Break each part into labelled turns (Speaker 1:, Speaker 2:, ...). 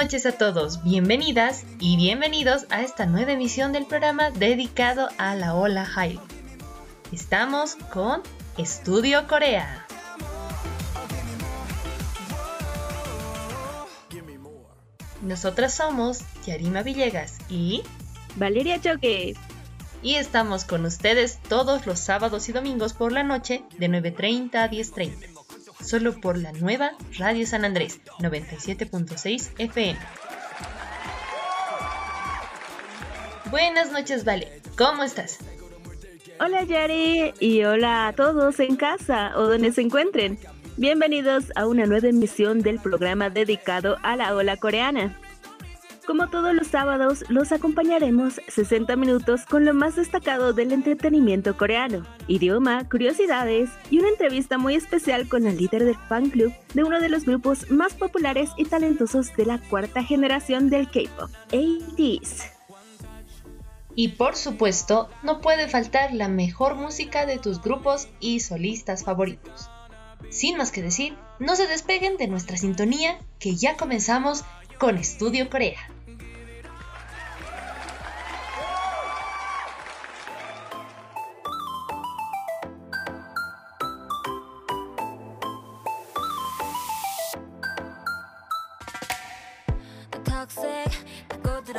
Speaker 1: Noches a todos, bienvenidas y bienvenidos a esta nueva emisión del programa dedicado a la ola Hallyu. Estamos con Estudio Corea. Nosotras somos Yarima Villegas y,
Speaker 2: Valeria Choque.
Speaker 1: y estamos con ustedes todos los sábados y domingos por la noche de 9.30 a 10.30, solo por la nueva Radio San Andrés 97.6 FM. Buenas noches, Vale. ¿Cómo estás?
Speaker 2: Hola Yari y hola a todos en casa o donde se encuentren. Bienvenidos a una nueva emisión del programa dedicado a la ola coreana. Como todos los sábados, los acompañaremos 60 minutos con lo más destacado del entretenimiento coreano, idioma, curiosidades y una entrevista muy especial con la líder del fan club de uno de los grupos más populares y talentosos de la cuarta generación del K-pop, ATEEZ.
Speaker 1: Y por supuesto, no puede faltar la mejor música de tus grupos y solistas favoritos. Sin más que decir, no se despeguen de nuestra sintonía que ya comenzamos con Estudio Corea.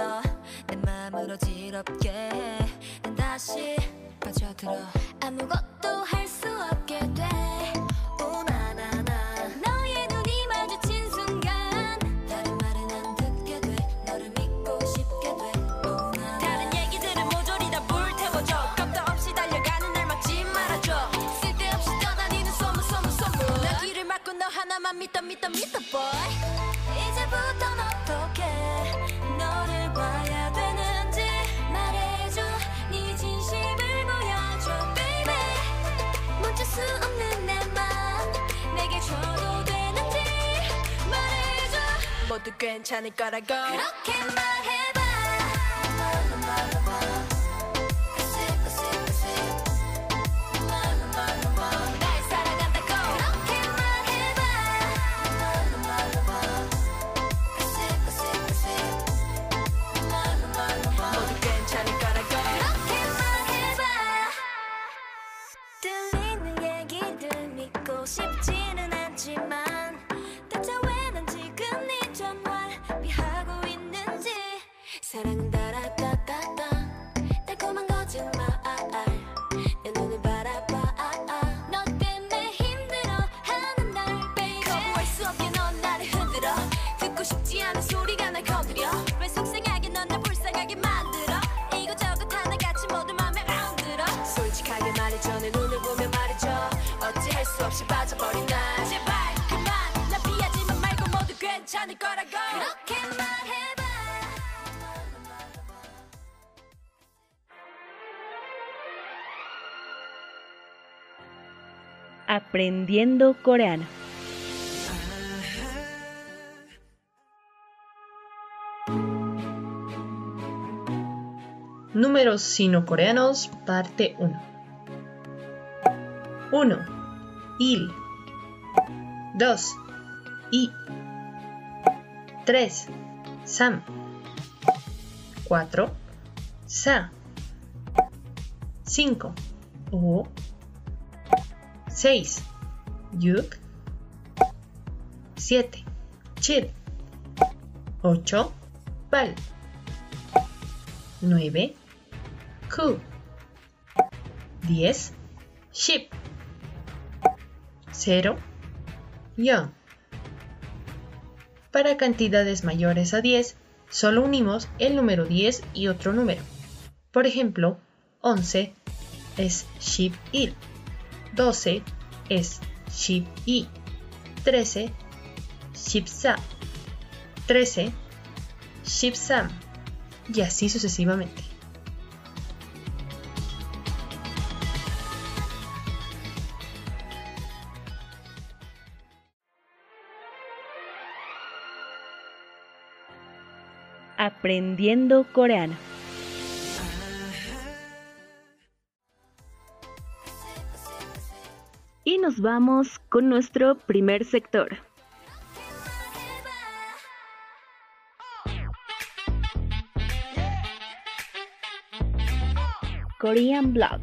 Speaker 3: 파고들어 내 맘을 어지럽게 해난 다시 빠져들어. 아무것도 할 수 없게 돼. 오나나나. 너의 눈이 마주친 순간 다른 말은 안 듣게 돼. 너를 믿고 싶게 돼. 오나나. 다른 얘기들은 모조리 다 불태워줘. 겁도 없이 달려가는 날 막지 말아줘. 쓸데없이 떠다니는 소문 소문 소문. 나 길을 막고 너 하나만 믿어 믿어 믿어 boy
Speaker 4: 모두 괜찮을 거라고. 그렇게 말해
Speaker 5: Aprendiendo coreano.
Speaker 1: Números sino-coreanos, parte 1. 1. Il. 2. I. 3. Sam. 4. Sa. 5. O. 6. Yuk. 7. Chil. 8. Pal. 9. Ku. 10. Ship. 0. Young. Para cantidades mayores a 10, solo unimos el número 10 y otro número. Por ejemplo, 11 es Ship Il. 12 es Ship I. 13 Ship Sa. 13 Ship Sam. Y así sucesivamente.
Speaker 5: Aprendiendo coreano. Vamos con nuestro primer sector. Korean Blog.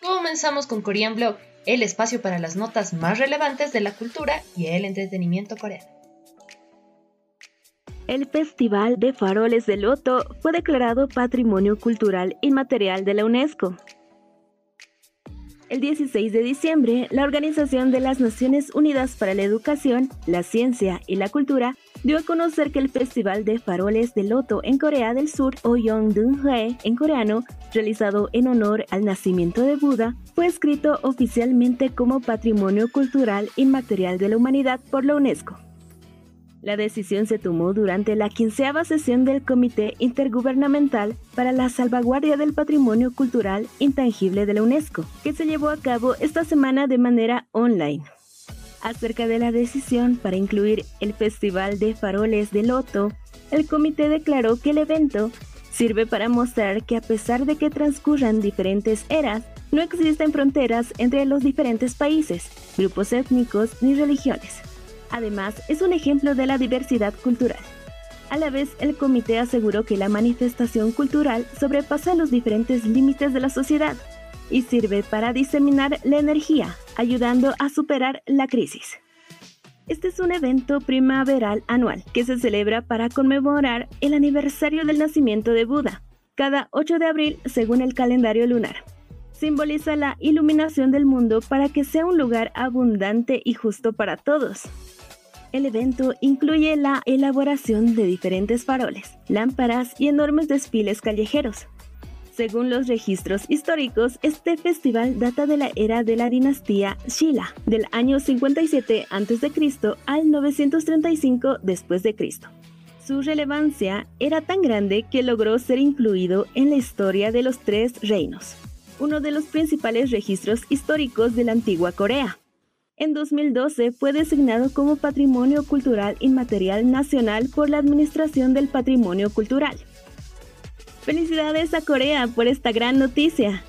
Speaker 1: Comenzamos con Korean Blog, el espacio para las notas más relevantes de la cultura y el entretenimiento coreano.
Speaker 5: El Festival de Faroles de Loto fue declarado Patrimonio Cultural Inmaterial de la UNESCO. El 16 de diciembre, la Organización de las Naciones Unidas para la Educación, la Ciencia y la Cultura dio a conocer que el Festival de Faroles de Loto en Corea del Sur, o Yongdunhue en coreano, realizado en honor al nacimiento de Buda, fue escrito oficialmente como Patrimonio Cultural Inmaterial de la Humanidad por la UNESCO. La decisión se tomó durante la quinceava sesión del Comité Intergubernamental para la Salvaguardia del Patrimonio Cultural Intangible de la UNESCO, que se llevó a cabo esta semana de manera online. Acerca de la decisión para incluir el Festival de Faroles de Loto, el comité declaró que el evento sirve para mostrar que a pesar de que transcurran diferentes eras, no existen fronteras entre los diferentes países, grupos étnicos ni religiones. Además, es un ejemplo de la diversidad cultural. A la vez, el comité aseguró que la manifestación cultural sobrepasa los diferentes límites de la sociedad y sirve para diseminar la energía, ayudando a superar la crisis. Este es un evento primaveral anual que se celebra para conmemorar el aniversario del nacimiento de Buda, cada 8 de abril según el calendario lunar. Simboliza la iluminación del mundo para que sea un lugar abundante y justo para todos. El evento incluye la elaboración de diferentes faroles, lámparas y enormes desfiles callejeros. Según los registros históricos, este festival data de la era de la dinastía Shilla, del año 57 a.C. al 935 después de Cristo. Su relevancia era tan grande que logró ser incluido en la historia de los Tres Reinos, uno de los principales registros históricos de la antigua Corea. En 2012 fue designado como Patrimonio Cultural Inmaterial Nacional por la Administración del Patrimonio Cultural. Felicidades a Corea por esta gran noticia.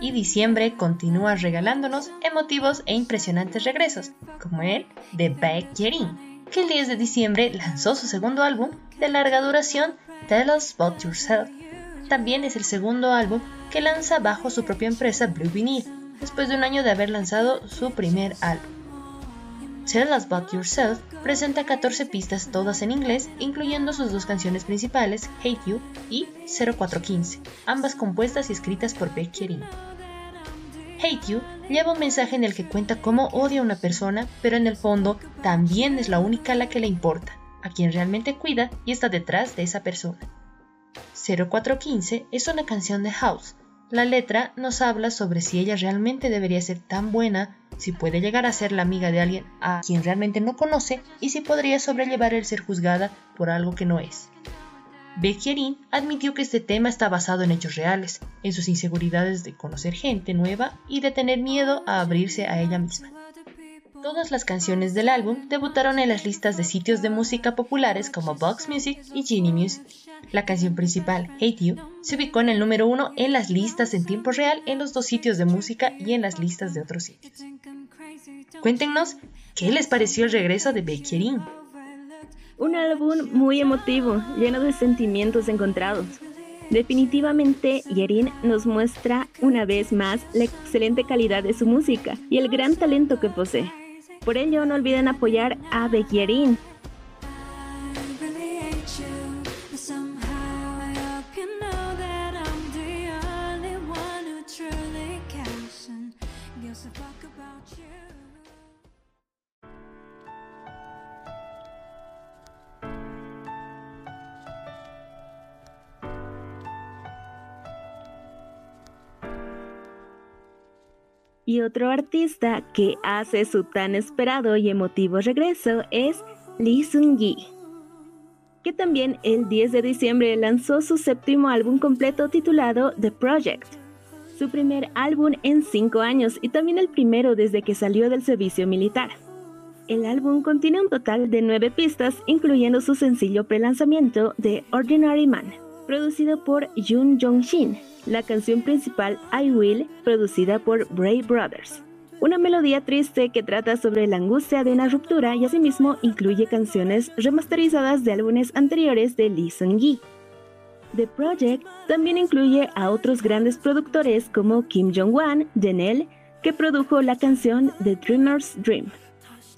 Speaker 1: Y diciembre continúa regalándonos emotivos e impresionantes regresos, como el de Baekhyun, que el 10 de diciembre lanzó su segundo álbum de larga duración, Tell Us About Yourself. También es el segundo álbum que lanza bajo su propia empresa Blue Vinyl, después de un año de haber lanzado su primer álbum. Tell Us About Yourself presenta 14 pistas todas en inglés, incluyendo sus dos canciones principales, Hate You y 0415, ambas compuestas y escritas por Baekhyun. Hate You lleva un mensaje en el que cuenta cómo odia a una persona, pero en el fondo también es la única a la que le importa, a quien realmente cuida y está detrás de esa persona. 0415 es una canción de House. La letra nos habla sobre si ella realmente debería ser tan buena, si puede llegar a ser la amiga de alguien a quien realmente no conoce y si podría sobrellevar el ser juzgada por algo que no es. Becky admitió que este tema está basado en hechos reales, en sus inseguridades de conocer gente nueva y de tener miedo a abrirse a ella misma. Todas las canciones del álbum debutaron en las listas de sitios de música populares como Vox Music y Genie Music. La canción principal, Hate You, se ubicó en el número uno en las listas en tiempo real en los dos sitios de música y en las listas de otros sitios. Cuéntenos qué les pareció el regreso de Becky
Speaker 5: Un álbum muy emotivo, lleno de sentimientos encontrados. Definitivamente, Yerin nos muestra una vez más la excelente calidad de su música y el gran talento que posee. Por ello, no olviden apoyar a Yerin. Y otro artista que hace su tan esperado y emotivo regreso es Lee Seung-gi, que también el 10 de diciembre lanzó su séptimo álbum completo titulado The Project, su primer álbum en cinco años y también el primero desde que salió del servicio militar. El álbum contiene un total de nueve pistas, incluyendo su sencillo prelanzamiento de Ordinary Man, producido por Jun Jong-shin, la canción principal I Will, producida por Bray Brothers. Una melodía triste que trata sobre la angustia de una ruptura y asimismo incluye canciones remasterizadas de álbumes anteriores de Lee Seung-gi. The Project también incluye a otros grandes productores como Kim Jong-wan, Janelle, que produjo la canción The Dreamer's Dream,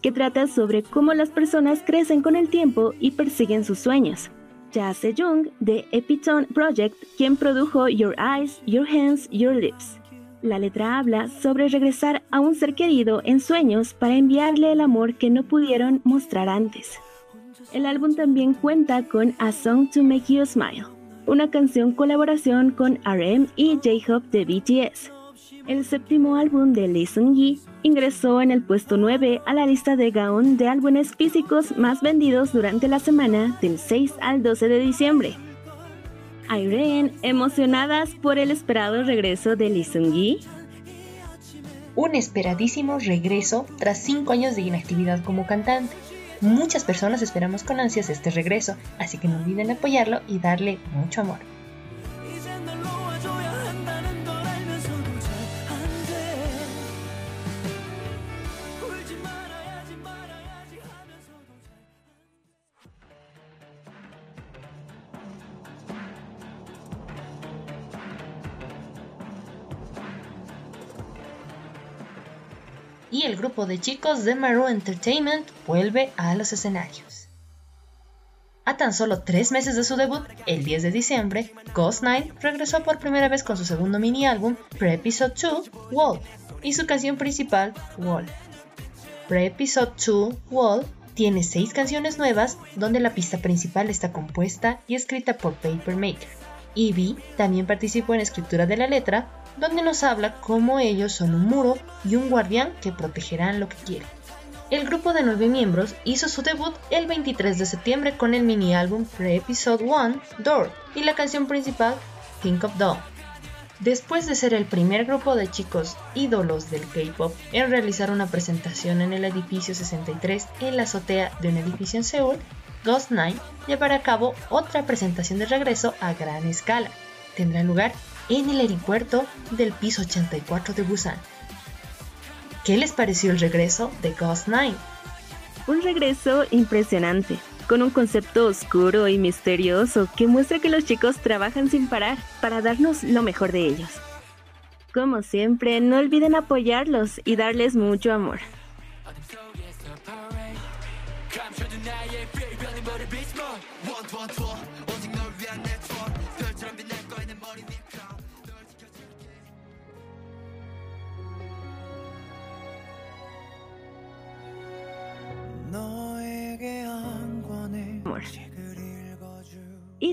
Speaker 5: que trata sobre cómo las personas crecen con el tiempo y persiguen sus sueños. Ja Se-jung de Epitone Project, quien produjo Your Eyes, Your Hands, Your Lips. La letra habla sobre regresar a un ser querido en sueños para enviarle el amor que no pudieron mostrar antes. El álbum también cuenta con A Song to Make You Smile, una canción colaboración con RM y J-Hope de BTS. El séptimo álbum de Lee Seung-gi ingresó en el puesto 9 a la lista de Gaon de álbumes físicos más vendidos durante la semana del 6 al 12 de diciembre. Irene, emocionadas por el esperado regreso de Lee Seung-gi,
Speaker 1: Un esperadísimo regreso tras 5 años de inactividad como cantante. Muchas personas esperamos con ansias este regreso, así que no olviden apoyarlo y darle mucho amor. Grupo de chicos de Maroon Entertainment vuelve a los escenarios. A tan solo tres meses de su debut, el 10 de diciembre, Ghost Night regresó por primera vez con su segundo mini álbum, Pre-Episode 2, Wall, y su canción principal, Wall. Pre-Episode 2, Wall, tiene seis canciones nuevas, donde la pista principal está compuesta y escrita por Papermaker. Evie también participó en la escritura de la letra, donde nos habla cómo ellos son un muro y un guardián que protegerán lo que quieren. El grupo de nueve miembros hizo su debut el 23 de septiembre con el mini álbum Pre-Episode 1, Door, y la canción principal, Think of Dawn. Después de ser el primer grupo de chicos ídolos del K-pop en realizar una presentación en el edificio 63 en la azotea de un edificio en Seúl, Ghost Nine llevará a cabo otra presentación de regreso a gran escala. Tendrá lugar en el aeropuerto del piso 84 de Busan. ¿Qué les pareció el regreso de Ghost Nine?
Speaker 5: Un regreso impresionante, con un concepto oscuro y misterioso que muestra que los chicos trabajan sin parar para darnos lo mejor de ellos. Como siempre, no olviden apoyarlos y darles mucho amor.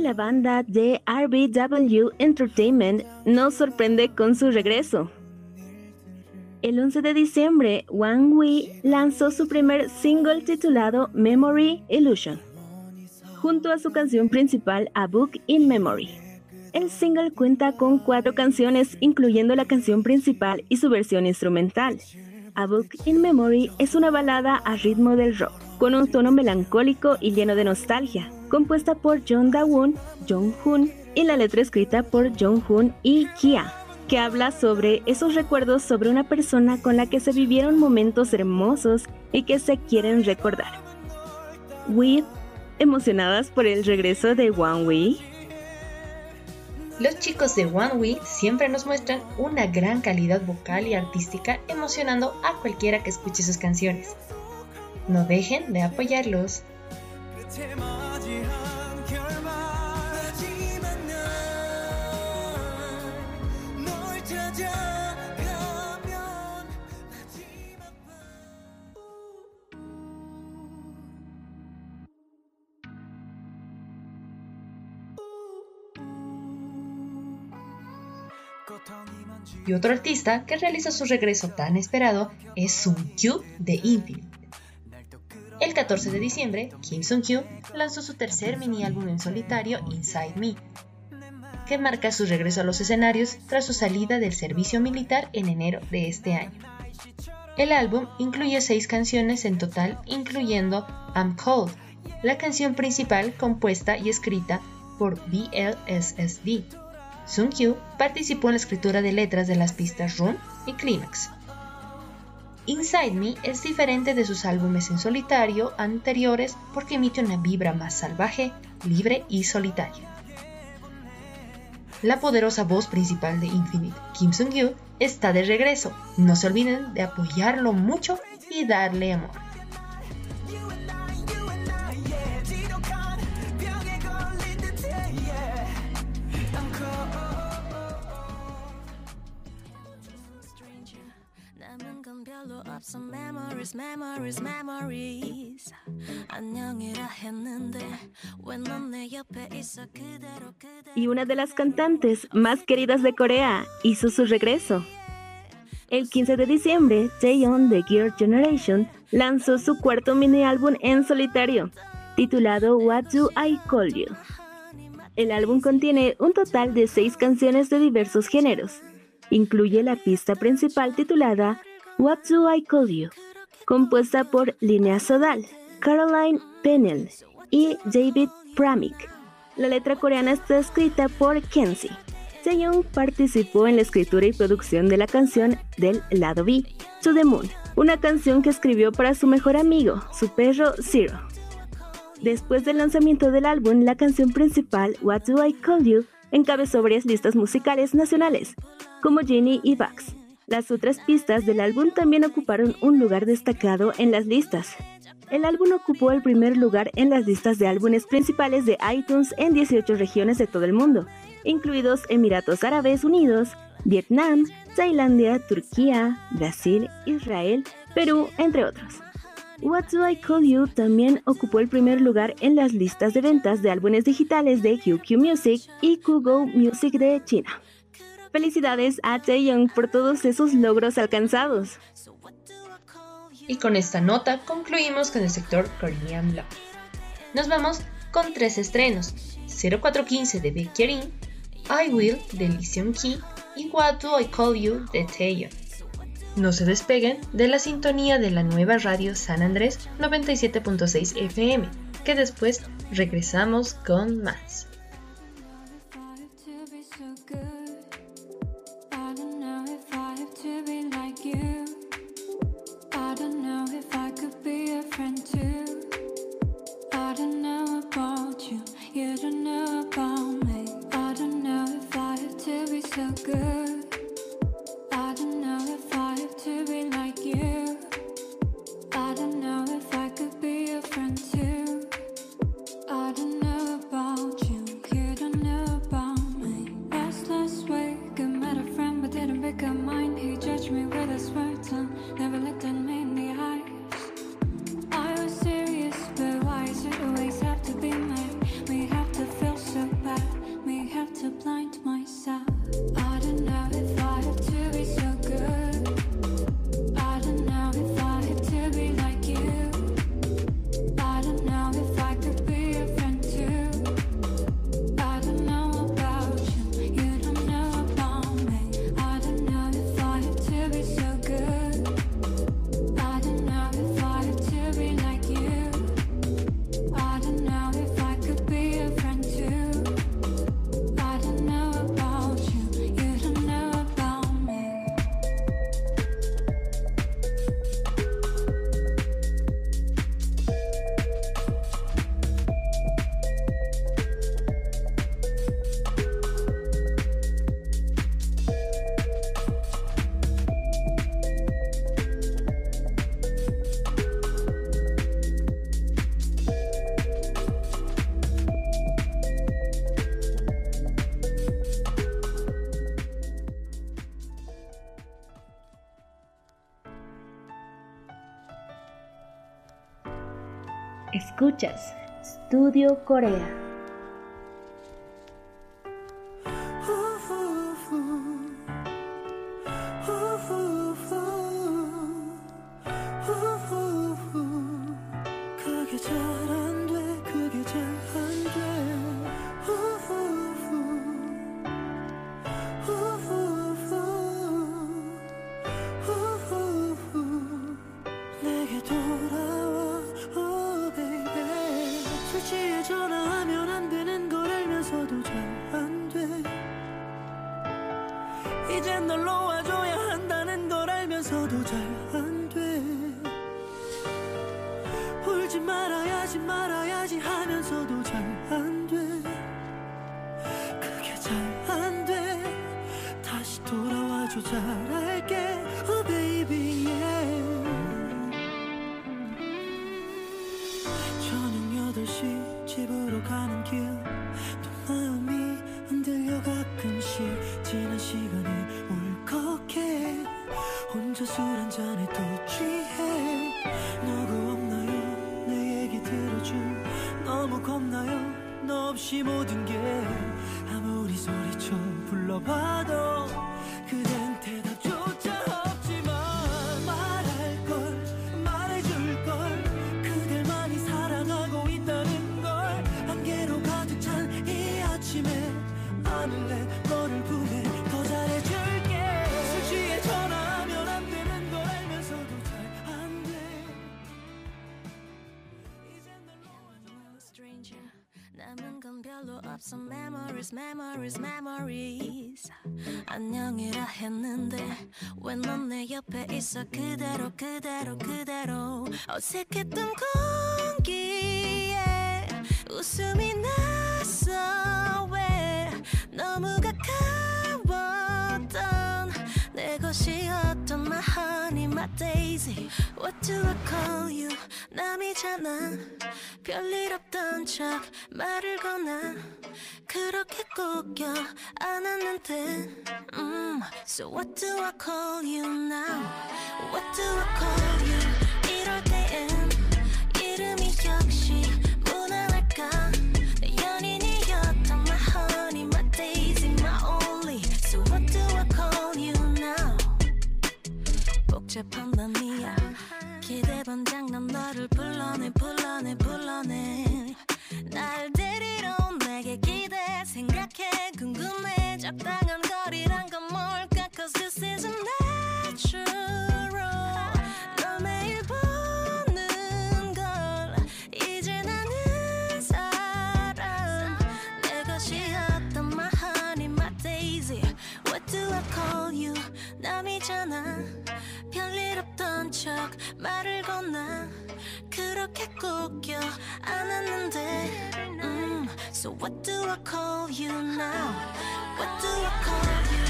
Speaker 5: La banda de RBW Entertainment nos sorprende con su regreso. El 11 de diciembre, Wang Wei lanzó su primer single titulado Memory Illusion, junto a su canción principal A Book in Memory. El single cuenta con cuatro canciones, incluyendo la canción principal y su versión instrumental. A Book in Memory es una balada a ritmo del rock, con un tono melancólico y lleno de nostalgia, compuesta por John Da-woon, Jong Hoon y la letra escrita por Jong Hoon y Kia, que habla sobre esos recuerdos sobre una persona con la que se vivieron momentos hermosos y que se quieren recordar. With, emocionadas por el regreso de Wang Wei,
Speaker 1: Los chicos de One Week siempre nos muestran una gran calidad vocal y artística, emocionando a cualquiera que escuche sus canciones. No dejen de apoyarlos.
Speaker 2: 끝에 맞이한 결말 하지만 난널 찾아가면 마지막 밤
Speaker 1: Y otro artista que realiza su regreso tan esperado es Sung-kyu de Infinite. El 14 de diciembre, Kim Sung-kyu lanzó su tercer mini álbum en solitario, Inside Me, que marca su regreso a los escenarios tras su salida del servicio militar en enero de este año. El álbum incluye seis canciones en total, incluyendo I'm Cold, la canción principal compuesta y escrita por BLSSD. Sung-kyu participó en la escritura de letras de las pistas Run y Climax. Inside Me es diferente de sus álbumes en solitario anteriores porque emite una vibra más salvaje, libre y solitaria. La poderosa voz principal de Infinite, Kim Sung-gyu, está de regreso. No se olviden de apoyarlo mucho y darle amor.
Speaker 5: Y una de las cantantes más queridas de Corea hizo su regreso. El 15 de diciembre, Jaeyeon de Girl Generation lanzó su cuarto mini álbum en solitario, titulado What Do I Call You. El álbum contiene un total de seis canciones de diversos géneros. Incluye la pista principal titulada What Do I Call You, compuesta por Linnea Sodal, Caroline Pennell y David Pramik. La letra coreana está escrita por Kenzie. Taeyong participó en la escritura y producción de la canción del lado B, To the Moon, una canción que escribió para su mejor amigo, su perro Zero. Después del lanzamiento del álbum, la canción principal, What Do I Call You, encabezó varias listas musicales nacionales, como Genie y Vax. Las otras pistas del álbum también ocuparon un lugar destacado en las listas. El álbum ocupó el primer lugar en las listas de álbumes principales de iTunes en 18 regiones de todo el mundo, incluidos Emiratos Árabes Unidos, Vietnam, Tailandia, Turquía, Brasil, Israel, Perú, entre otros. What Do I Call You también ocupó el primer lugar en las listas de ventas de álbumes digitales de QQ Music y Kugo Music de China. Felicidades a Taeyong por todos esos logros alcanzados.
Speaker 6: Y con esta nota concluimos con el sector Korean Love. Nos vamos con tres estrenos: 0415 de Baekhyun, I Will de Lee Seung Ki y What Do I Call You de Taeyong. No se despeguen de la sintonía de la nueva radio San Andrés 97.6 FM, que después regresamos con más.
Speaker 5: Studio Corea.
Speaker 7: 이젠 널 놓아줘야 한다는 걸 알면서도 잘 안 돼. 울지 말아야지 말아야지 하면서도 잘 안 돼. 그게 잘 안 돼. 다시 돌아와줘 잘 너 없이 모든 게 아무리 소리쳐 불러봐도
Speaker 4: memories memories memories. 안녕이라 했는데 왜 넌 내 옆에 있어 그대로 그대로 그대로. 어색했던 공기에 웃음이 났 my daisy. What do I call you? 남이잖아. 별일 없던 척 말을 거나. 그렇게 꼭겨 안았는데. 음, so what do I call you now? What do I call you? Do I call you now? What do I call you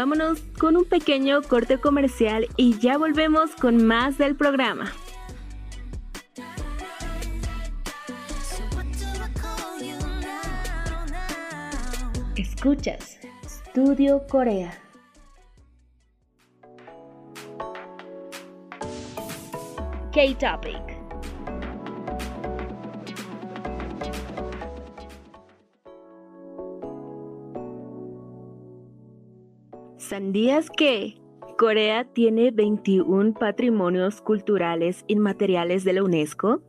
Speaker 5: Vámonos con un pequeño corte comercial y ya volvemos con más del programa. Escuchas Studio Corea. K-Topic. ¿Sabías que Corea tiene 21 patrimonios culturales inmateriales de la UNESCO?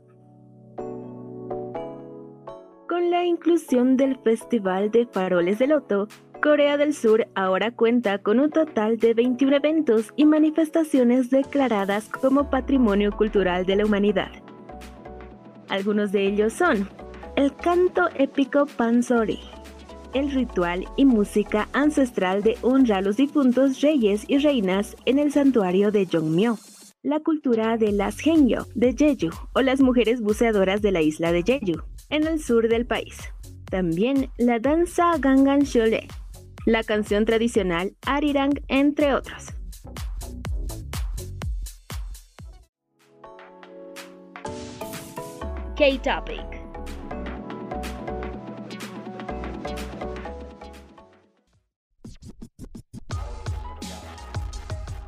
Speaker 5: Con la inclusión del Festival de Faroles de Loto, Corea del Sur ahora cuenta con un total de 21 eventos y manifestaciones declaradas como Patrimonio Cultural de la Humanidad. Algunos de ellos son el canto épico Pansori, el ritual y música ancestral de honra los difuntos reyes y reinas en el santuario de Jongmyo, la cultura de las Henyo de Jeju o las mujeres buceadoras de la isla de Jeju, en el sur del país. También la danza Gangan Shole, la canción tradicional Arirang, entre otros. K-Topic.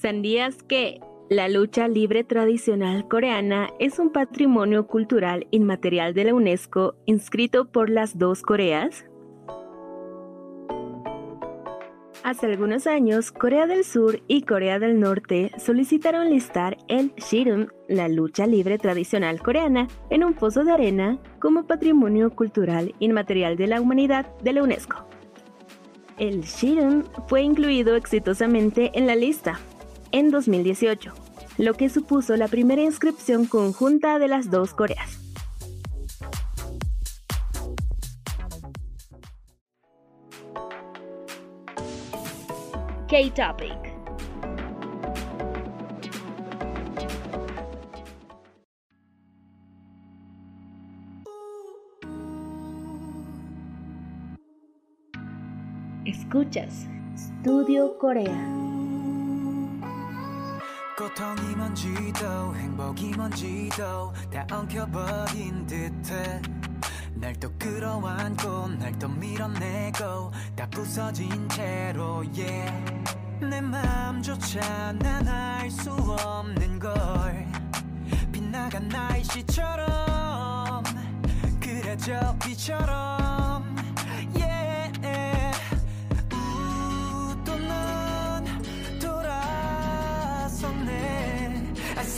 Speaker 5: ¿Sabías que la lucha libre tradicional coreana es un patrimonio cultural inmaterial de la UNESCO inscrito por las dos Coreas? Hace algunos años, Corea del Sur y Corea del Norte solicitaron listar el Shirun, la lucha libre tradicional coreana, en un pozo de arena como patrimonio cultural inmaterial de la humanidad de la UNESCO. El Shirun fue incluido exitosamente en la lista en 2018, lo que supuso la primera inscripción conjunta de las dos Coreas. K-Topic. Escuchas Studio Corea.
Speaker 2: 고통이 뭔지도 행복이 뭔지도 다 엉켜버린 듯해. 날 또 끌어안고 날 또 밀어내 내고 다 부서진 채로 yeah. 내 맘조차 난 알 수 없는 걸. 빛나간 날씨처럼 그래져 비처럼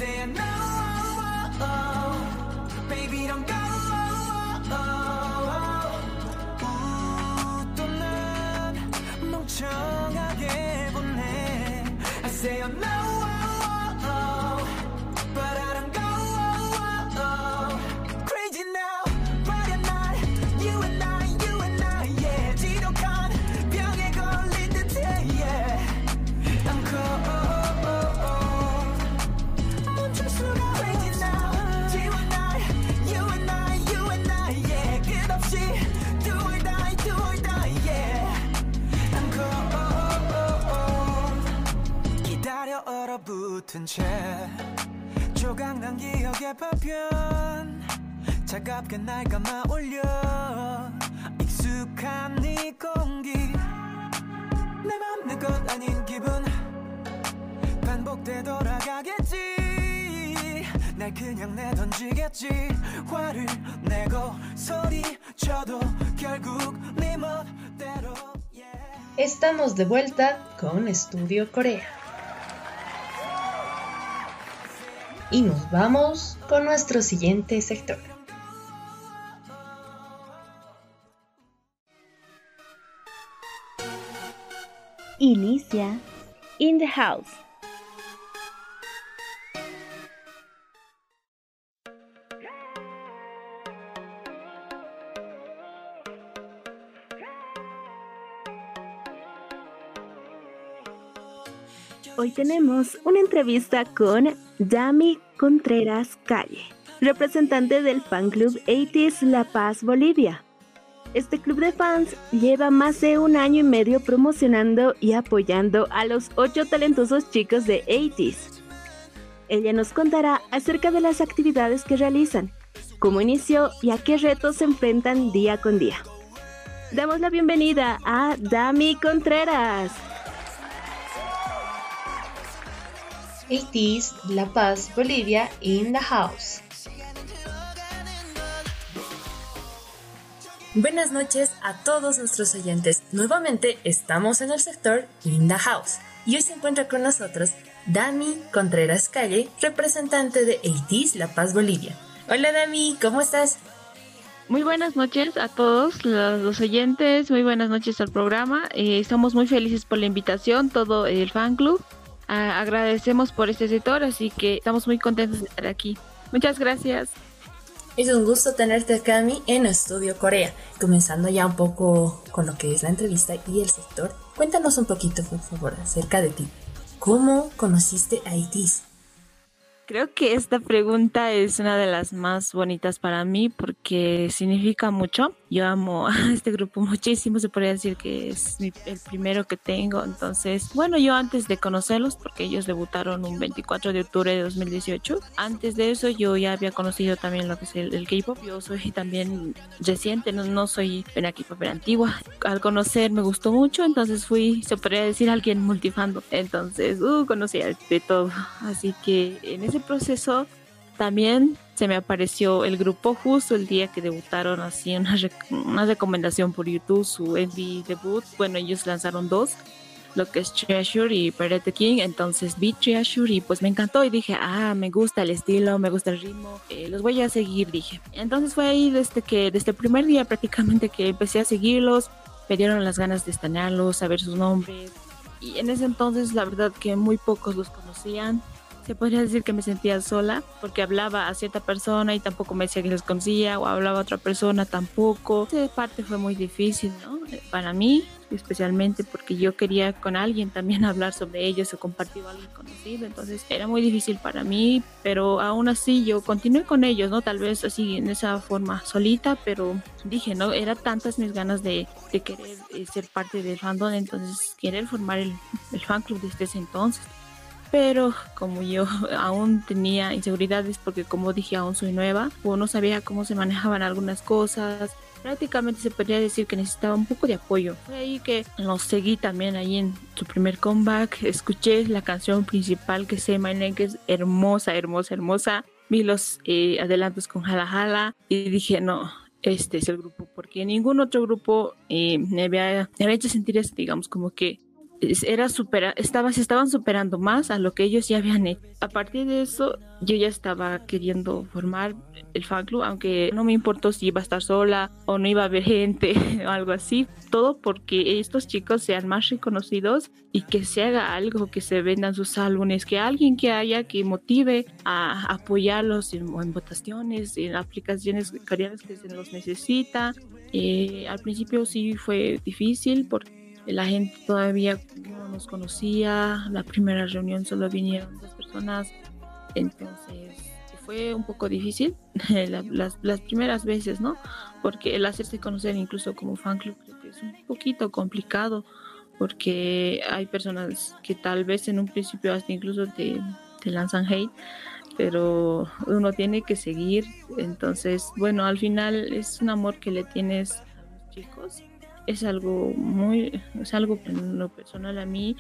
Speaker 2: saying no 차갑게 날 감아 올려 익숙한 네 공기 내 맘 내 것 아닌 기분 반복돼 돌아가겠지 날 그냥 내던지겠지 화를 내고 소리쳐도 결국 네 멋대로 yeah.
Speaker 1: Estamos de vuelta con Estudio Corea. Y nos vamos con nuestro siguiente sector.
Speaker 5: Inicia In the House. Hoy tenemos una entrevista con Dami Contreras Calle, representante del fan club 80s La Paz Bolivia. Este club de fans lleva más de un año y medio promocionando y apoyando a los ocho talentosos chicos de 80s. Ella nos contará acerca de las actividades que realizan, cómo inició y a qué retos se enfrentan día con día. Damos la bienvenida a Dami Contreras.
Speaker 1: 80s La Paz, Bolivia in the house. Buenas noches a todos nuestros oyentes. Nuevamente estamos en el sector In the House y hoy se encuentra con nosotros Dami Contreras Calle, representante de 80s La Paz, Bolivia. Hola Dami, ¿cómo estás?
Speaker 8: Muy buenas noches a todos los, oyentes, muy buenas noches al programa. Eh, estamos muy felices por la invitación, todo el fan club. Agradecemos por este sector, así que estamos muy contentos de estar aquí. Muchas gracias.
Speaker 1: Es un gusto tenerte acá, Dami, en Estudio Corea. Comenzando ya un poco con lo que es la entrevista y el sector, cuéntanos un poquito, por favor, acerca de ti. ¿Cómo conociste a ITIS?
Speaker 8: Creo que esta pregunta es una de las más bonitas para mí porque significa mucho. Yo amo a este grupo muchísimo, se podría decir que es mi- el primero que tengo. Entonces, bueno, yo antes de conocerlos, porque ellos debutaron un 24 de octubre de 2018, antes de eso yo ya había conocido también lo que es el, el K-pop. Yo soy también reciente, no, no soy una K-popera antigua. Al conocer me gustó mucho, entonces fui, se podría decir, alguien multifando. Entonces, uh, conocía de todo. Así que en ese proceso también se me apareció el grupo justo el día que debutaron, así una, rec- una recomendación por YouTube, su MV debut. Bueno, ellos lanzaron dos, lo que es Treasure y Pirate King. Entonces vi Treasure y pues me encantó y dije, ah, me gusta el estilo, me gusta el ritmo, eh, los voy a seguir, dije. Entonces fue ahí desde que, desde el primer día prácticamente que empecé a seguirlos, me dieron las ganas de estanearlos, saber sus nombres. Y en ese entonces la verdad que muy pocos los conocían. Se podría decir que me sentía sola porque hablaba a cierta persona y tampoco me decía que los conocía o hablaba a otra persona tampoco. Esa parte fue muy difícil, ¿no? Para mí, especialmente porque yo quería con alguien también hablar sobre ellos o compartir algo conocido. Entonces era muy difícil para mí, pero aún así yo continué con ellos, ¿no? Tal vez así en esa forma solita, pero dije, ¿no? Era tantas mis ganas de, de querer eh, ser parte del fandom, entonces querer formar el, el fan club desde ese entonces pero como yo aún tenía inseguridades porque como dije aún soy nueva o no sabía cómo se manejaban algunas cosas prácticamente se podría decir que necesitaba un poco de apoyo. Fue ahí que los seguí también ahí en su primer comeback. Escuché la canción principal que se llama que es hermosa, hermosa, hermosa. Vi los eh, adelantos con Jala Jala y dije, no, este es el grupo, porque ningún otro grupo eh, me, había, me había hecho sentir esto, digamos, como que era supera, estaba, se estaban superando más a lo que ellos ya habían hecho. A partir de eso, yo ya estaba queriendo formar el fan club, aunque no me importó si iba a estar sola o no iba a haber gente o algo así. Todo porque estos chicos sean más reconocidos y que se haga algo, que se vendan sus álbumes, que alguien que haya que motive a apoyarlos en, en votaciones, en aplicaciones coreanas que se los necesita. Eh, al principio sí fue difícil porque la gente todavía no nos conocía, la primera reunión solo vinieron dos personas, entonces fue un poco difícil las, las, primeras veces, ¿no? Porque el hacerse conocer incluso como fan club creo que es un poquito complicado, porque hay personas que tal vez en un principio hasta incluso te, te lanzan hate, pero uno tiene que seguir, entonces, bueno, al final es un amor que le tienes a los chicos es algo muy, es algo personal a mí,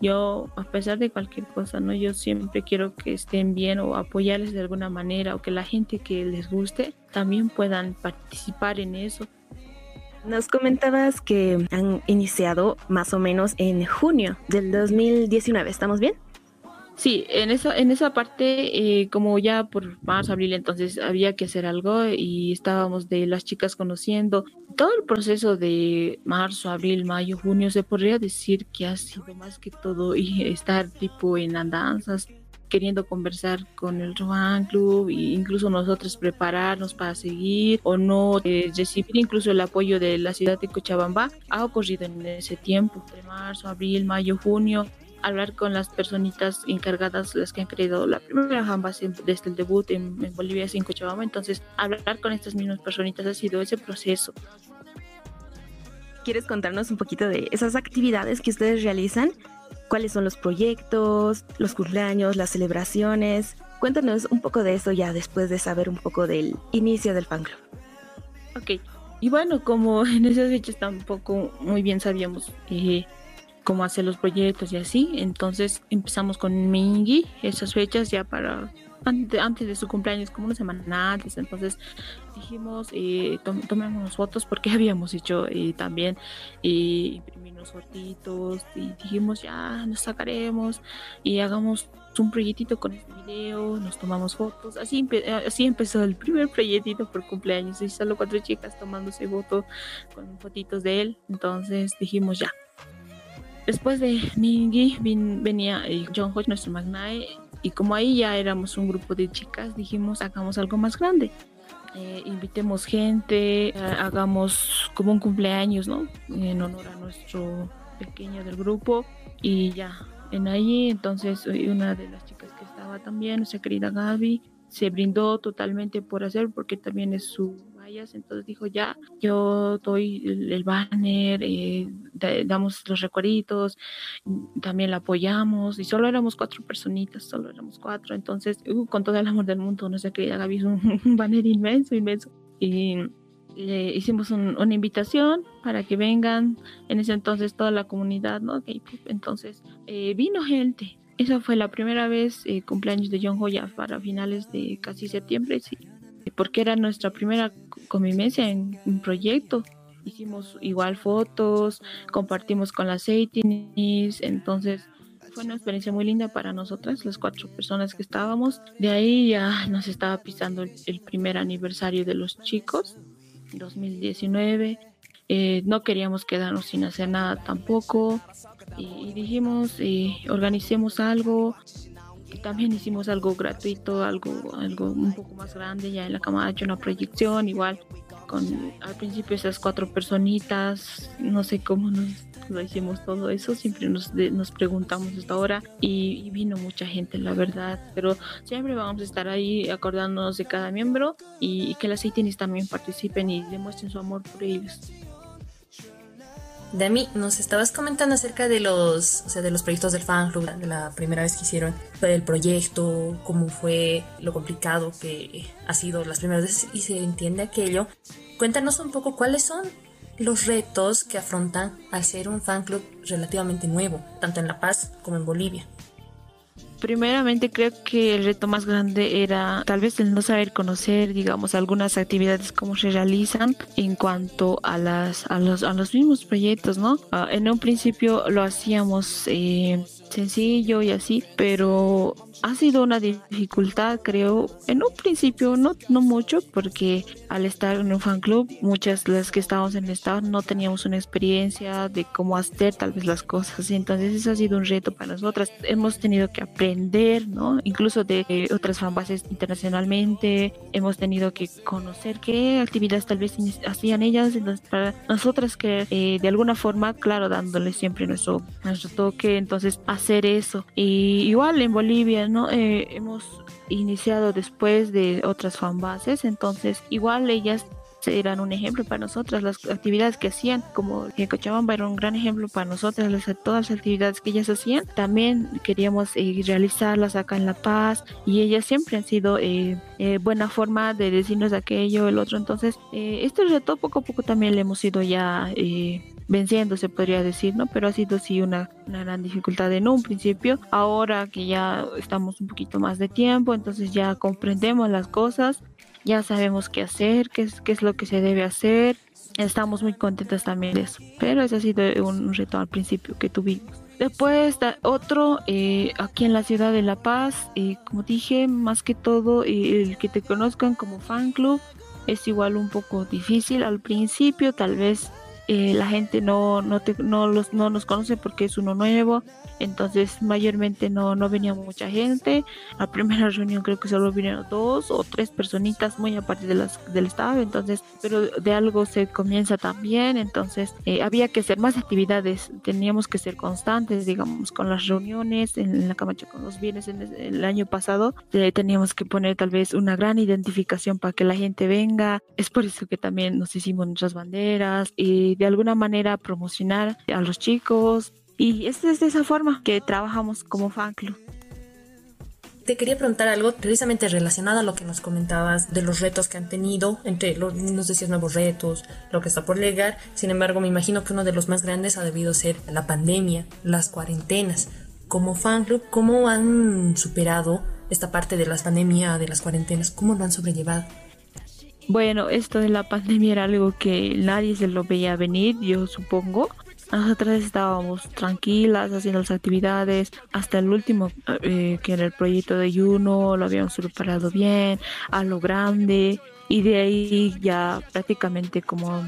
Speaker 8: yo a pesar de cualquier cosa, ¿no? Yo siempre quiero que estén bien o apoyarles de alguna manera o que la gente que les guste también puedan participar en eso.
Speaker 5: Nos comentabas que han iniciado más o menos en junio del 2019, ¿estamos bien?
Speaker 8: Sí, en esa, en esa parte, eh, como ya por marzo, abril, entonces había que hacer algo y estábamos de las chicas conociendo. Todo el proceso de marzo, abril, mayo, junio, se podría decir que ha sido más que todo y estar tipo en andanzas, queriendo conversar con el Rohan Club e incluso nosotros prepararnos para seguir o no eh, recibir incluso el apoyo de la ciudad de Cochabamba ha ocurrido en ese tiempo, de marzo, abril, mayo, junio hablar con las personitas encargadas, las que han creado la primera jamba desde el debut en, Bolivia sin Cochabamba. Entonces, hablar con estas mismas personitas ha sido ese proceso.
Speaker 5: ¿Quieres contarnos un poquito de esas actividades que ustedes realizan? ¿Cuáles son los proyectos, los cumpleaños, las celebraciones? Cuéntanos un poco de eso ya después de saber un poco del inicio del fan club.
Speaker 8: Ok, y bueno, como en esas fechas tampoco muy bien sabíamos eh, cómo hacer los proyectos y así. Entonces empezamos con Mingy, esas fechas ya para antes de su cumpleaños, como una semana antes. Entonces dijimos, eh, tomemos fotos porque habíamos hecho eh, también eh, imprimimos fotitos y dijimos, ya nos sacaremos y hagamos un proyectito con este video, nos tomamos fotos. Así, empezó el primer proyectito por cumpleaños y solo cuatro chicas tomándose fotos con fotitos de él. Entonces dijimos, ya, Después de Mingy venía eh, John Hodge, nuestro magnae, y como ahí ya éramos un grupo de chicas, dijimos, hagamos algo más grande. Eh, invitemos gente, hagamos como un cumpleaños, ¿no? En honor a nuestro pequeño del grupo. Y ya, en ahí, entonces, una de las chicas que estaba también, nuestra querida Gaby, se brindó totalmente por hacer, porque también es su entonces dijo, ya, yo doy el, banner, eh, damos los recuerditos, también la apoyamos, y solo éramos cuatro personitas, solo éramos cuatro, entonces uh, con todo el amor del mundo, nuestra querida Gaby hizo un, un banner inmenso, inmenso, y le hicimos una invitación para que vengan en ese entonces toda la comunidad, ¿no? Entonces eh, vino gente. Esa fue la primera vez eh, cumpleaños de John Joya para finales de casi septiembre, sí porque era nuestra primera convivencia en un proyecto. Hicimos igual fotos, compartimos con las Eitinis, entonces fue una experiencia muy linda para nosotras, las cuatro personas que estábamos. De ahí ya nos estaba pisando el, primer aniversario de los chicos, 2019. Eh, no queríamos quedarnos sin hacer nada tampoco. Y, dijimos, eh, organicemos algo, también hicimos algo gratuito, algo, algo un poco más grande, ya en la cama hecho una proyección, igual con al principio esas cuatro personitas, no sé cómo nos lo hicimos todo eso, siempre nos, nos preguntamos hasta ahora y, vino mucha gente, la verdad, pero siempre vamos a estar ahí acordándonos de cada miembro y, que las ITNs también participen y demuestren su amor por ellos.
Speaker 1: Demi, nos estabas comentando acerca de los, o sea, de los proyectos del fan club, de la primera vez que hicieron el proyecto, cómo fue lo complicado que ha sido las primeras veces y se entiende aquello.
Speaker 9: Cuéntanos un poco cuáles son los retos que afrontan al ser un fan club relativamente nuevo, tanto en La Paz como en Bolivia.
Speaker 8: Primeramente creo que el reto más grande era tal vez el no saber conocer, digamos, algunas actividades cómo se realizan en cuanto a las a los a los mismos proyectos, ¿no? Ah, en un principio lo hacíamos eh, sencillo y así, pero ha sido una dificultad, creo, en un principio, no, no mucho, porque al estar en un fan club, muchas de las que estábamos en el estado no teníamos una experiencia de cómo hacer tal vez las cosas, entonces eso ha sido un reto para nosotras. Hemos tenido que aprender, ¿no? Incluso de otras fanbases internacionalmente, hemos tenido que conocer qué actividades tal vez hacían ellas, entonces para nosotras que eh, de alguna forma, claro, dándole siempre nuestro, nuestro toque, entonces hacer eso. Y igual en Bolivia, ¿no? Eh, hemos iniciado después de otras fanbases, entonces igual ellas eran un ejemplo para nosotras, las actividades que hacían, como que Cochabamba era un gran ejemplo para nosotras, las, todas las actividades que ellas hacían, también queríamos eh, realizarlas acá en La Paz y ellas siempre han sido eh, eh, buena forma de decirnos aquello, el otro, entonces este reto poco a poco también le hemos ido ya venciendo, se podría decir, ¿no? Pero ha sido sí una, una gran dificultad en un principio. Ahora que ya estamos un poquito más de tiempo, entonces ya comprendemos las cosas, ya sabemos qué hacer, qué es, qué es lo que se debe hacer. Estamos muy contentos también de eso. Pero ese ha sido un, reto al principio que tuvimos. Después otro eh, aquí en la ciudad de La Paz, eh, como dije, más que todo eh, el que te conozcan como fan club es igual un poco difícil al principio, tal vez eh, la gente no, no, te, no, los, no nos conoce porque es uno nuevo, entonces mayormente no, no venía mucha gente. La primera reunión creo que solo vinieron dos o tres personitas muy aparte de las, del estado, entonces, pero de algo se comienza también, entonces eh, había que hacer más actividades, teníamos que ser constantes, digamos, con las reuniones en, la Camacha con los bienes en el año pasado, eh, teníamos que poner tal vez una gran identificación para que la gente venga, es por eso que también nos hicimos nuestras banderas y de alguna manera promocionar a los chicos y es de esa forma que trabajamos como fan club.
Speaker 9: Te quería preguntar algo precisamente relacionado a lo que nos comentabas de los retos que han tenido, entre los, nos decías nuevos retos, lo que está por llegar. Sin embargo, me imagino que uno de los más grandes ha debido ser la pandemia, las cuarentenas. Como fan club, ¿cómo han superado esta parte de las pandemias, de las cuarentenas? ¿Cómo lo han sobrellevado?
Speaker 8: Bueno, esto de la pandemia era algo que nadie se lo veía venir, yo supongo. Nosotras estábamos tranquilas haciendo las actividades, hasta el último, eh, que era el proyecto de Juno, lo habíamos preparado bien, a lo grande, y de ahí ya prácticamente como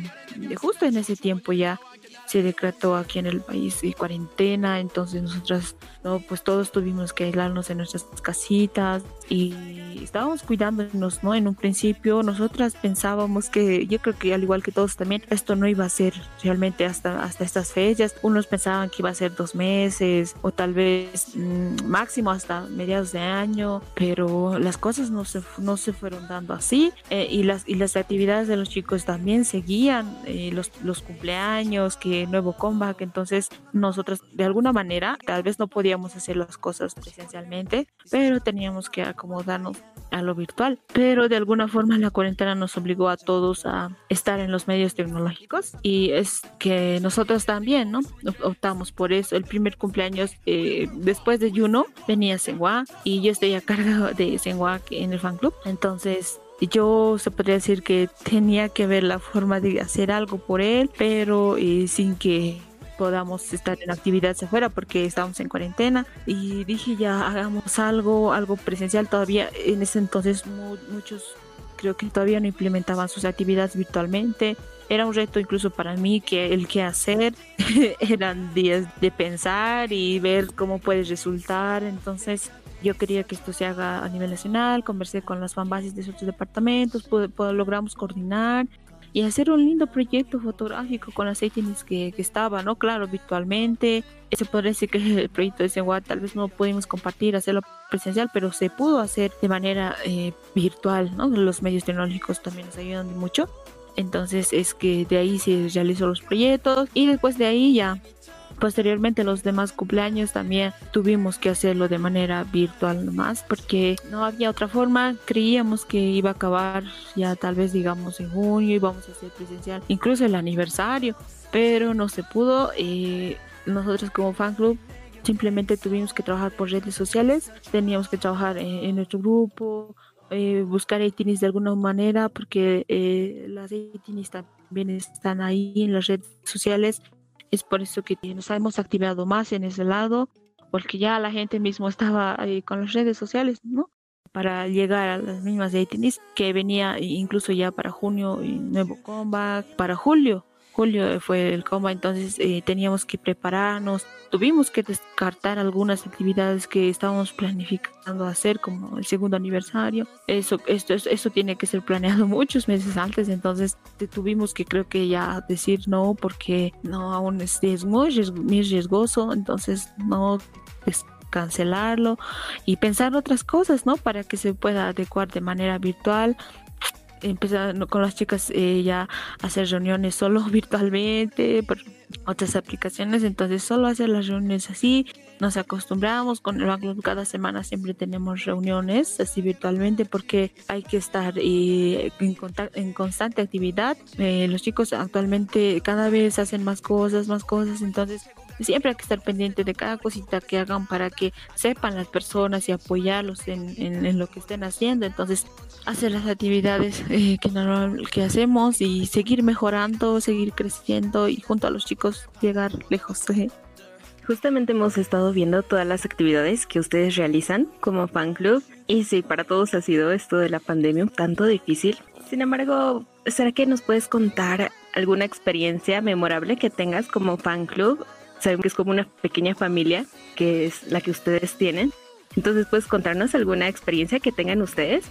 Speaker 8: justo en ese tiempo ya se decretó aquí en el país de cuarentena, entonces nosotras, no, pues todos tuvimos que aislarnos en nuestras casitas y estábamos cuidándonos, ¿no? En un principio nosotras pensábamos que, yo creo que al igual que todos también, esto no iba a ser realmente hasta, hasta estas fechas. Unos pensaban que iba a ser dos meses o tal vez mmm, máximo hasta mediados de año, pero las cosas no se, no se fueron dando así eh, y, las, y las actividades de los chicos también seguían, eh, los, los cumpleaños, que nuevo comeback, entonces nosotros de alguna manera tal vez no podíamos hacer las cosas presencialmente, pero teníamos que acomodarnos a lo virtual, pero de alguna forma la cuarentena nos obligó a todos a estar en los medios tecnológicos y es que nosotros también, ¿no? Optamos por eso. El primer cumpleaños eh, después de Juno venía Senwa y yo estoy a cargo de Senwa en el fan club, entonces yo se podría decir que tenía que ver la forma de hacer algo por él, pero eh, sin que podamos estar en actividades afuera porque estábamos en cuarentena. Y dije ya hagamos algo, algo presencial. Todavía en ese entonces mu muchos creo que todavía no implementaban sus actividades virtualmente. Era un reto incluso para mí que el que hacer. Eran días de pensar y ver cómo puede resultar. Entonces yo quería que esto se haga a nivel nacional, conversé con las fanbases de otros departamentos, pude, pude, logramos coordinar y hacer un lindo proyecto fotográfico con las étnicas que, que estaba, ¿no? Claro, virtualmente. Se podría decir que el proyecto de Senwa tal vez no pudimos compartir, hacerlo presencial, pero se pudo hacer de manera eh, virtual, ¿no? Los medios tecnológicos también nos ayudan mucho. Entonces es que de ahí se realizó los proyectos y después de ahí ya Posteriormente los demás cumpleaños también tuvimos que hacerlo de manera virtual nomás porque no había otra forma. Creíamos que iba a acabar ya tal vez digamos en junio íbamos a hacer presencial incluso el aniversario, pero no se pudo. Eh, nosotros como fan club simplemente tuvimos que trabajar por redes sociales, teníamos que trabajar en, nuestro grupo, eh, buscar etinis de alguna manera porque eh, las etinis también están ahí en las redes sociales. Es por eso que nos hemos activado más en ese lado, porque ya la gente mismo estaba ahí con las redes sociales, ¿no? Para llegar a las mismas etinis que venía incluso ya para junio y nuevo comeback, para julio julio fue el coma, entonces eh, teníamos que prepararnos, tuvimos que descartar algunas actividades que estábamos planificando hacer, como el segundo aniversario. Eso, esto, eso tiene que ser planeado muchos meses antes, entonces tuvimos que creo que ya decir no, porque no, aún es, es muy, muy riesgoso, entonces no cancelarlo y pensar otras cosas, ¿no? Para que se pueda adecuar de manera virtual empezar con las chicas eh, ya hacer reuniones solo virtualmente por otras aplicaciones entonces solo hacer las reuniones así nos acostumbramos con el banco cada semana siempre tenemos reuniones así virtualmente porque hay que estar eh, en, en, constante actividad eh, los chicos actualmente cada vez hacen más cosas más cosas entonces siempre hay que estar pendiente de cada cosita que hagan para que sepan las personas y apoyarlos en, en, lo que estén haciendo. Entonces, hacer las actividades eh, que, normal, que hacemos y seguir mejorando, seguir creciendo y junto a los chicos llegar lejos.
Speaker 5: Justamente hemos estado viendo todas las actividades que ustedes realizan como fan club y sí, para todos ha sido esto de la pandemia tanto difícil. Sin embargo, ¿será que nos puedes contar alguna experiencia memorable que tengas como fan club sabemos que es como una pequeña familia, que es la que ustedes tienen. Entonces, ¿puedes contarnos alguna experiencia que tengan ustedes?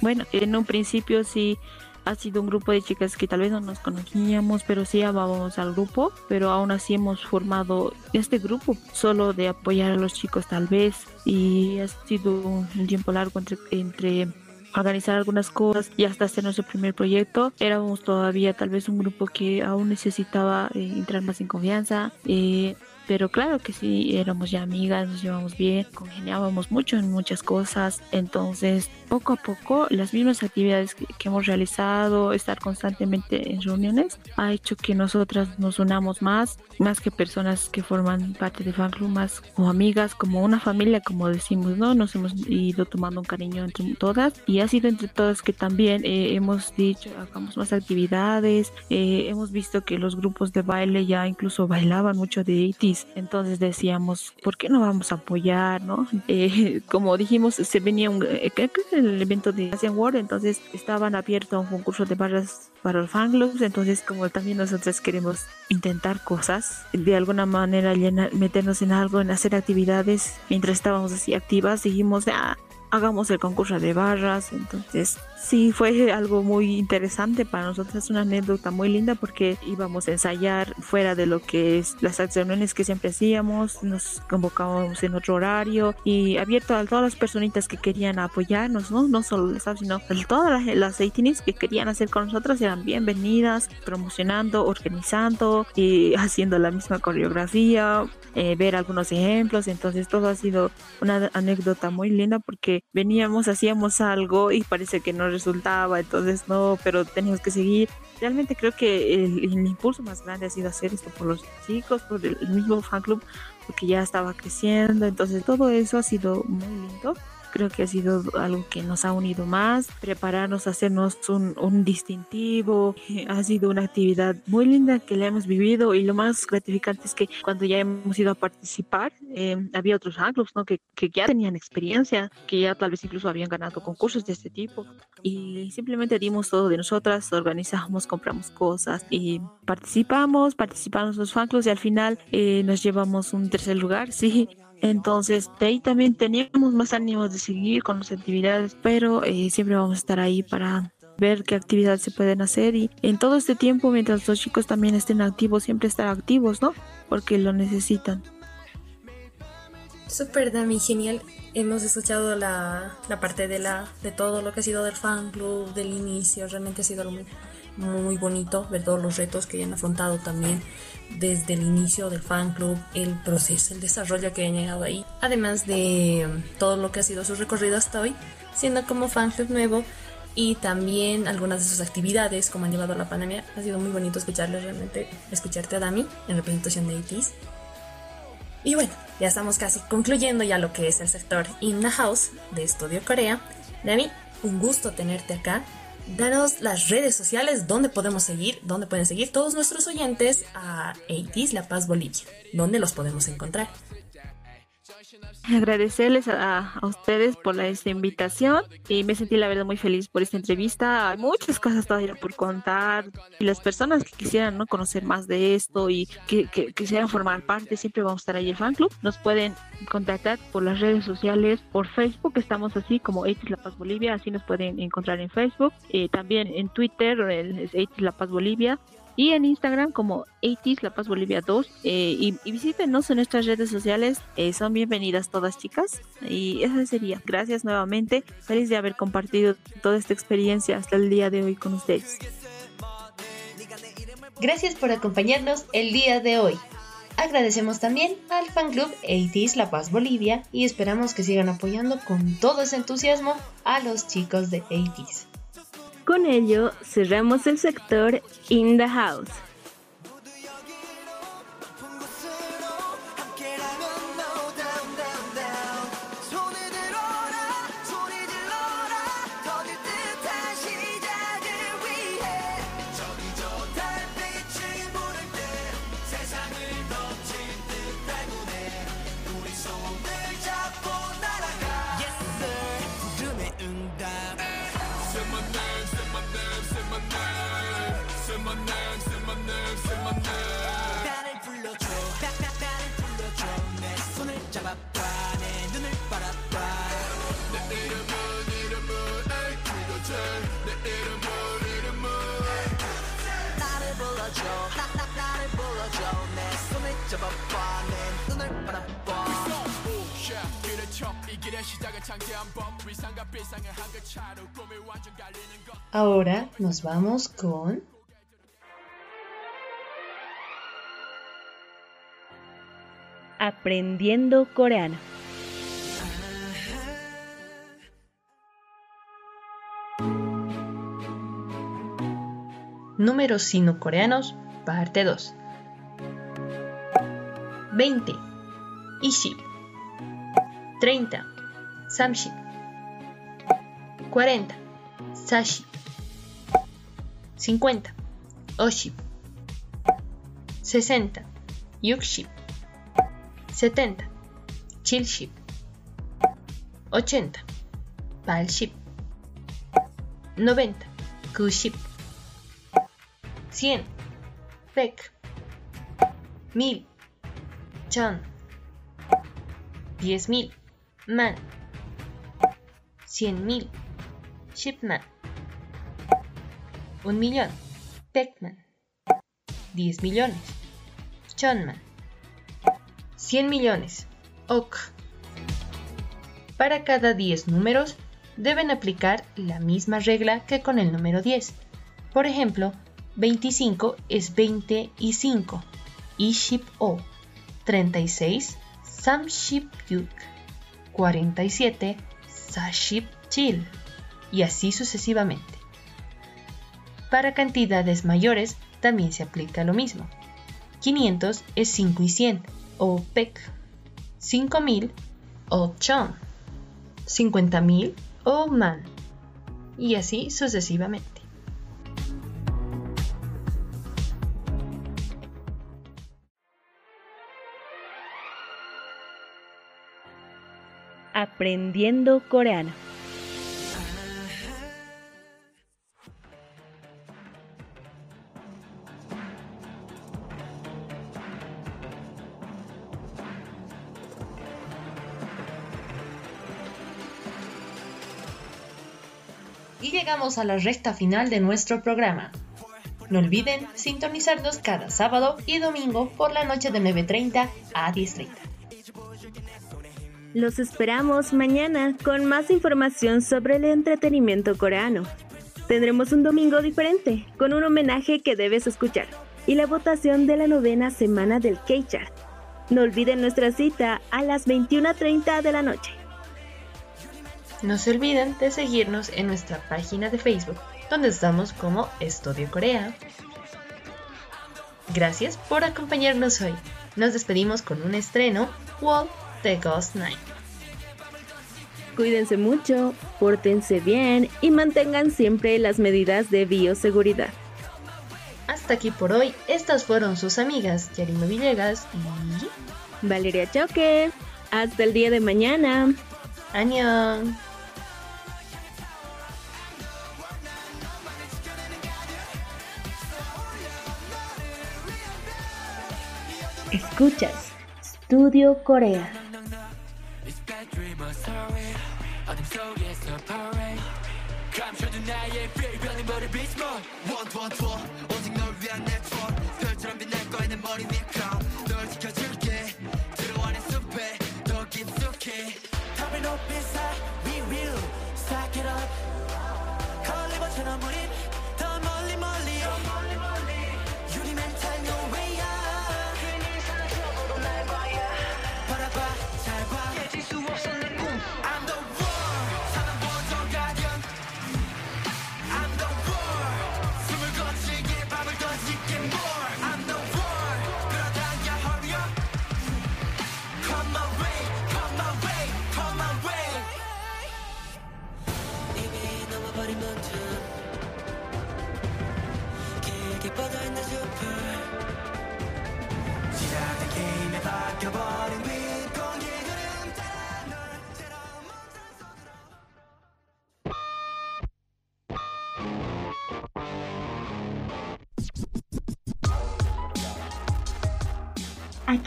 Speaker 8: Bueno, en un principio sí ha sido un grupo de chicas que tal vez no nos conocíamos, pero sí amábamos al grupo, pero aún así hemos formado este grupo solo de apoyar a los chicos tal vez y ha sido un tiempo largo entre, entre organizar algunas cosas y hasta hacer nuestro primer proyecto. Éramos todavía tal vez un grupo que aún necesitaba eh, entrar más en confianza. Eh, pero claro que sí, éramos ya amigas, nos llevamos bien, congeniábamos mucho en muchas cosas. Entonces, poco a poco, las mismas actividades que, hemos realizado, estar constantemente en reuniones, ha hecho que nosotras nos unamos más, más que personas que forman parte de fan club, más como amigas, como una familia, como decimos, ¿no? Nos hemos ido tomando un cariño entre todas y ha sido entre todas que también eh, hemos dicho, hagamos más actividades, eh, hemos visto que los grupos de baile ya incluso bailaban mucho de 80 entonces decíamos, ¿por qué no vamos a apoyar, no? Eh, como dijimos, se venía un, eh, el evento de Asian World, entonces estaban abiertos un concurso de barras para los fan clubs, entonces como también nosotros queremos intentar cosas, de alguna manera llenar, meternos en algo, en hacer actividades, mientras estábamos así activas, dijimos, ah, hagamos el concurso de barras. Entonces, sí, fue algo muy interesante para nosotros, una anécdota muy linda porque íbamos a ensayar fuera de lo que es las acciones que siempre hacíamos, nos convocábamos en otro horario y abierto a todas las personitas que querían apoyarnos, ¿no? No solo las sino todas las, las que querían hacer con nosotros eran bienvenidas, promocionando, organizando y haciendo la misma coreografía, eh, ver algunos ejemplos. Entonces, todo ha sido una anécdota muy linda porque veníamos, hacíamos algo y parece que no resultaba, entonces no, pero teníamos que seguir. Realmente creo que el, el impulso más grande ha sido hacer esto por los chicos, por el mismo fan club, porque ya estaba creciendo, entonces todo eso ha sido muy lindo creo que ha sido algo que nos ha unido más, prepararnos hacernos un, un distintivo, ha sido una actividad muy linda que le hemos vivido y lo más gratificante es que cuando ya hemos ido a participar, eh, había otros anglos ¿no? que, que ya tenían experiencia, que ya tal vez incluso habían ganado concursos de este tipo y simplemente dimos todo de nosotras, organizamos, compramos cosas y participamos, participamos los fanclubs y al final eh, nos llevamos un tercer lugar, sí, entonces, de ahí también teníamos más ánimos de seguir con las actividades, pero eh, siempre vamos a estar ahí para ver qué actividades se pueden hacer y en todo este tiempo, mientras los chicos también estén activos, siempre estar activos, ¿no? Porque lo necesitan.
Speaker 9: Súper, Dami, genial. Hemos escuchado la, la, parte de, la, de todo lo que ha sido del fan club, del inicio, realmente ha sido algo muy,
Speaker 10: muy bonito ver todos los retos que hayan afrontado también desde el inicio del fan club, el proceso, el desarrollo que han llegado ahí, además de um, todo lo que ha sido su recorrido hasta hoy, siendo como fan club nuevo y también algunas de sus actividades, como han llevado a la pandemia. Ha sido muy bonito escucharle realmente, escucharte a Dami en representación de ITs. Y bueno, ya estamos casi concluyendo ya lo que es el sector In the House de Estudio Corea. Dami, un gusto tenerte acá. Danos las redes sociales donde podemos seguir, donde pueden seguir todos nuestros oyentes a ATs La Paz Bolivia, donde los podemos encontrar.
Speaker 8: Agradecerles a, a ustedes por la, esta invitación y me sentí la verdad muy feliz por esta entrevista. Hay muchas cosas todavía por contar y las personas que quisieran ¿no? conocer más de esto y que, quisieran formar parte, siempre vamos a estar ahí el fan club. Nos pueden contactar por las redes sociales, por Facebook, estamos así como Eitis La Paz Bolivia, así nos pueden encontrar en Facebook, eh, también en Twitter es La Paz Bolivia y en Instagram como 80 La Paz Bolivia 2 eh, y, y visítenos en nuestras redes sociales eh, son bienvenidas todas chicas y eso sería gracias nuevamente feliz de haber compartido toda esta experiencia hasta el día de hoy con ustedes
Speaker 1: Gracias por acompañarnos el día de hoy. Agradecemos también al fan club 80s La Paz Bolivia y esperamos que sigan apoyando con todo ese entusiasmo a los chicos de 80s.
Speaker 2: Con ello, cerramos el sector In the House.
Speaker 1: Ahora nos vamos con
Speaker 2: Aprendiendo coreano.
Speaker 1: números sino-coreanos, parte 2. 20. 20. 30. 30. 40. 40. 50. 50. 60. 60. 70. 70. 80. 80. 90. 90. 100, pek, mil, chan, diez mil, man, cien mil, shipman, un millón, pekman, diez millones, chonman, cien millones, ok. Para cada 10 números deben aplicar la misma regla que con el número 10. Por ejemplo, 25 es 20 y 5. Iship o. 36. Samship yuk. 47. Saship chil. Y así sucesivamente. Para cantidades mayores también se aplica lo mismo. 500 es 5 y 100 o pek. 5000 o chon. 50.000 o man. Y así sucesivamente.
Speaker 2: Aprendiendo coreano.
Speaker 1: Y llegamos a la recta final de nuestro programa. No olviden sintonizarnos cada sábado y domingo por la noche de 9.30 a 10.30.
Speaker 2: Los esperamos mañana con más información sobre el entretenimiento coreano.
Speaker 5: Tendremos un domingo diferente, con un homenaje que debes escuchar, y la votación de la novena semana del K-Chart. No olviden nuestra cita a las 21.30 de la noche.
Speaker 1: No se olviden de seguirnos en nuestra página de Facebook, donde estamos como Estudio Corea. Gracias por acompañarnos hoy. Nos despedimos con un estreno, Wall The Ghost Night.
Speaker 5: Cuídense mucho, pórtense bien y mantengan siempre las medidas de bioseguridad.
Speaker 1: Hasta aquí por hoy, estas fueron sus amigas Yarima Villegas y
Speaker 5: Valeria Choque, hasta el día de mañana.
Speaker 1: Annyeong.
Speaker 5: Escuchas Studio Corea.
Speaker 2: 감춰둔 나의 별별이 머리 비스모 원투원투 오직 널 위한 네트워크 별처럼 빛날 거야 내 머리 위에 crown 널 지켜줄게 들어와 내 숲에 더 깊숙이 탑을 높이 쌓 We will stack it up 걸리버처럼 우린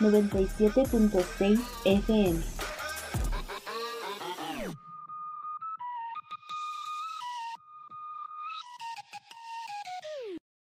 Speaker 5: 97.6 FM.